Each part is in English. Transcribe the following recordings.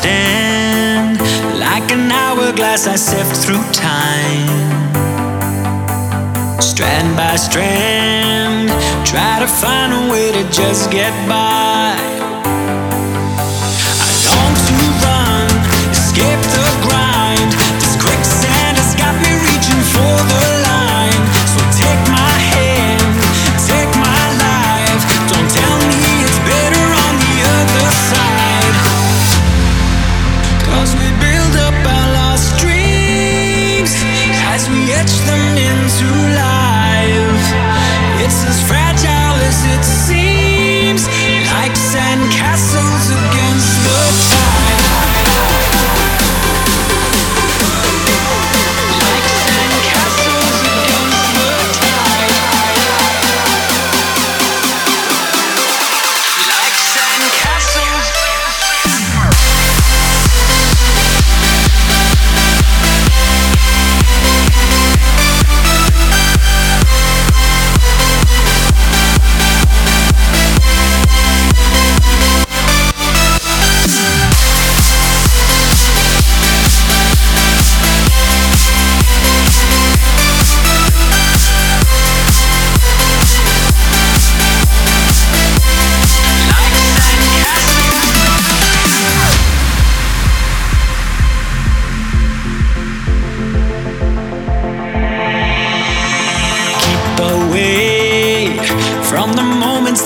stand. Like an hourglass, I sift through time. Strand by strand, try to find a way to just get by.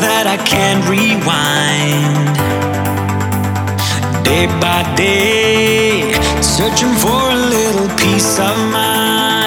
that I can't rewind. Day by day, searching for a little peace of mind.